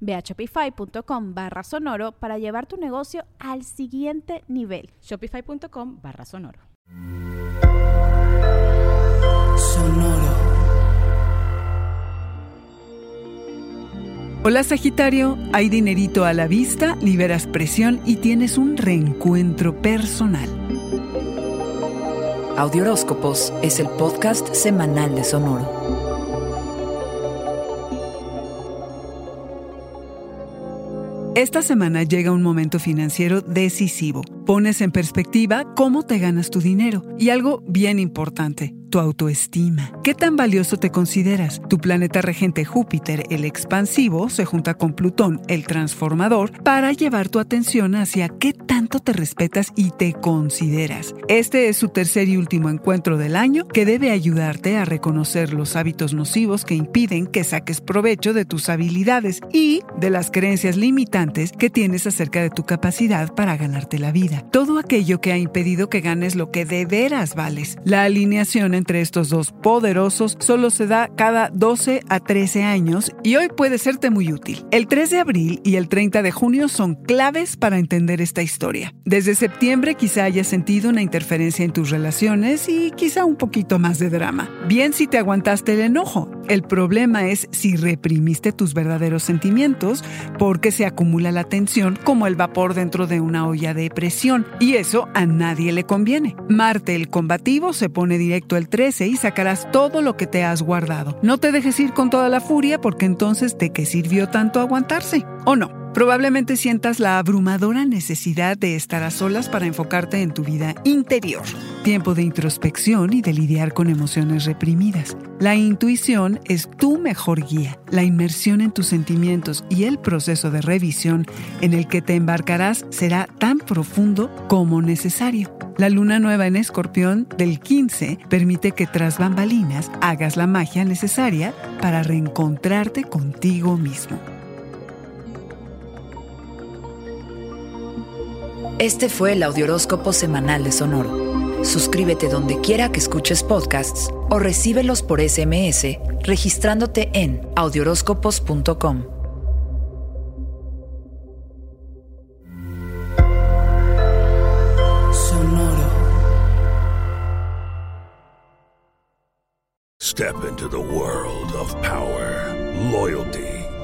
Ve a shopify.com barra sonoro para llevar tu negocio al siguiente nivel. Shopify.com barra sonoro. Sonoro. Hola Sagitario, hay dinerito a la vista, liberas presión y tienes un reencuentro personal. Audioróscopos es el podcast semanal de Sonoro. Esta semana llega un momento financiero decisivo. Pones en perspectiva cómo te ganas tu dinero y algo bien importante, tu autoestima. ¿Qué tan valioso te consideras? Tu planeta regente Júpiter, el expansivo, se junta con Plutón, el transformador, para llevar tu atención hacia qué tanto te respetas y te consideras. Este es su tercer y último encuentro del año que debe ayudarte a reconocer los hábitos nocivos que impiden que saques provecho de tus habilidades y de las creencias limitantes que tienes acerca de tu capacidad para ganarte la vida. Todo aquello que ha impedido que ganes lo que de veras vales. La alineación entre estos dos poderosos solo se da cada 12 a 13 años y hoy puede serte muy útil. El 3 de abril y el 30 de junio son claves para entender esta historia. Desde septiembre quizá hayas sentido una interferencia en tus relaciones y quizá un poquito más de drama. Bien si te aguantaste el enojo. El problema es si reprimiste tus verdaderos sentimientos porque se acumula la tensión como el vapor dentro de una olla de presión y eso a nadie le conviene. Marte el combativo se pone directo el 13 y sacarás todo lo que te has guardado. No te dejes ir con toda la furia porque entonces ¿de qué sirvió tanto aguantarse? ¿O no? Probablemente sientas la abrumadora necesidad de estar a solas para enfocarte en tu vida interior. Tiempo de introspección y de lidiar con emociones reprimidas. La intuición es tu mejor guía. La inmersión en tus sentimientos y el proceso de revisión en el que te embarcarás será tan profundo como necesario. La luna nueva en escorpión del 15 permite que tras bambalinas hagas la magia necesaria para reencontrarte contigo mismo. Este fue el Audioróscopo Semanal de Sonoro. Suscríbete donde quiera que escuches podcasts o recíbelos por SMS registrándote en audioróscopos.com. Sonoro. Step into the world of power, loyalty,